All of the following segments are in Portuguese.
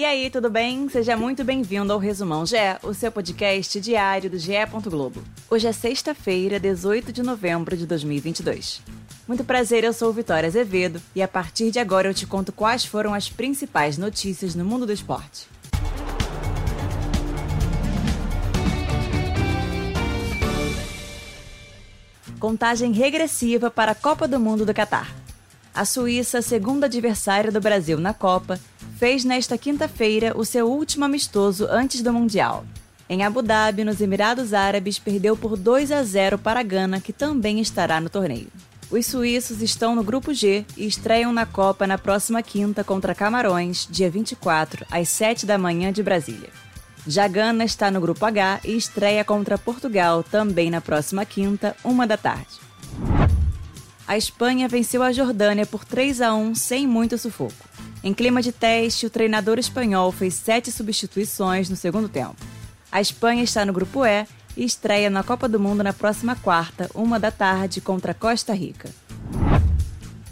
E aí, tudo bem? Seja muito bem-vindo ao Resumão GE, o seu podcast diário do GE. Globo. Hoje é sexta-feira, 18 de novembro de 2022. Muito prazer, eu sou Vitória Azevedo e a partir de agora eu te conto quais foram as principais notícias no mundo do esporte. Contagem regressiva para a Copa do Mundo do Catar. A Suíça, segunda adversária do Brasil na Copa, fez nesta quinta-feira o seu último amistoso antes do Mundial. Em Abu Dhabi, nos Emirados Árabes, perdeu por 2 a 0 para a Gana, que também estará no torneio. Os suíços estão no grupo G e estreiam na Copa na próxima quinta contra Camarões, dia 24, às 7 da manhã de Brasília. Já Gana está no grupo H e estreia contra Portugal também na próxima quinta, uma da tarde. A Espanha venceu a Jordânia por 3 a 1 sem muito sufoco. Em clima de teste, o treinador espanhol fez sete substituições no segundo tempo. A Espanha está no grupo E e estreia na Copa do Mundo na próxima quarta, uma da tarde, contra Costa Rica.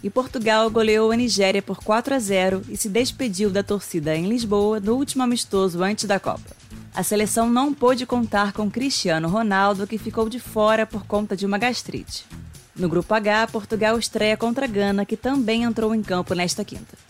E Portugal goleou a Nigéria por 4 a 0 e se despediu da torcida em Lisboa no último amistoso antes da Copa. A seleção não pôde contar com Cristiano Ronaldo, que ficou de fora por conta de uma gastrite. No grupo H, Portugal estreia contra Gana, que também entrou em campo nesta quinta.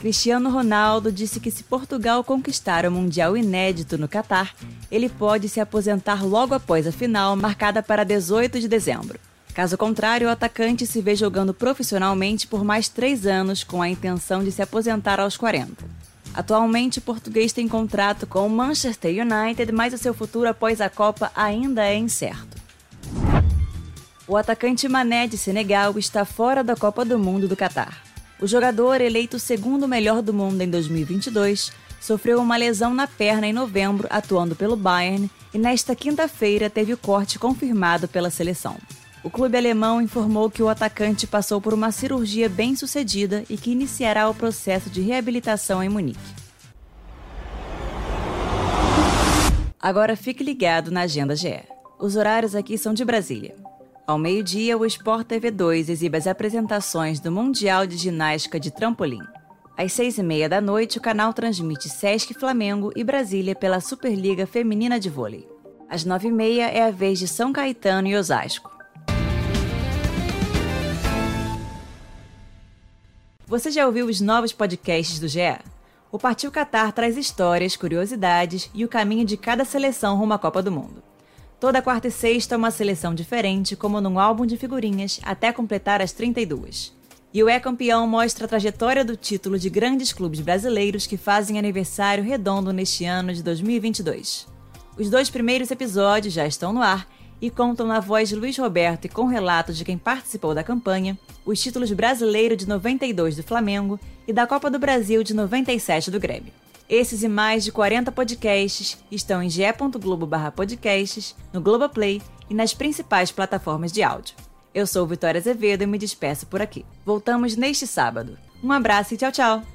Cristiano Ronaldo disse que se Portugal conquistar o Mundial inédito no Catar, ele pode se aposentar logo após a final, marcada para 18 de dezembro. Caso contrário, o atacante se vê jogando profissionalmente por mais três anos, com a intenção de se aposentar aos 40. Atualmente, o português tem contrato com o Manchester United, mas o seu futuro após a Copa ainda é incerto. O atacante Mané de Senegal está fora da Copa do Mundo do Catar. O jogador, eleito segundo melhor do mundo em 2022, sofreu uma lesão na perna em novembro atuando pelo Bayern e nesta quinta-feira teve o corte confirmado pela seleção. O clube alemão informou que o atacante passou por uma cirurgia bem sucedida e que iniciará o processo de reabilitação em Munique. Agora fique ligado na Agenda GE. Os horários aqui são de Brasília. Ao meio-dia, o Sport TV 2 exibe as apresentações do Mundial de Ginástica de Trampolim. Às seis e meia da noite, o canal transmite Sesc Flamengo e Brasília pela Superliga Feminina de Vôlei. Às nove e meia é a vez de São Caetano e Osasco. Você já ouviu os novos podcasts do GE? O Partiu Qatar traz histórias, curiosidades e o caminho de cada seleção rumo à Copa do Mundo. Toda quarta e sexta, uma seleção diferente, como num álbum de figurinhas, até completar as 32. E o É Campeão mostra a trajetória do título de grandes clubes brasileiros que fazem aniversário redondo neste ano de 2022. Os dois primeiros episódios já estão no ar e contam na voz de Luiz Roberto e com relatos de quem participou da campanha, os títulos brasileiro de 92 do Flamengo e da Copa do Brasil de 97 do Grêmio. Esses e mais de 40 podcasts estão em ge.globo/podcasts, no Globoplay e nas principais plataformas de áudio. Eu sou Vitória Azevedo e me despeço por aqui. Voltamos neste sábado. Um abraço e tchau, tchau!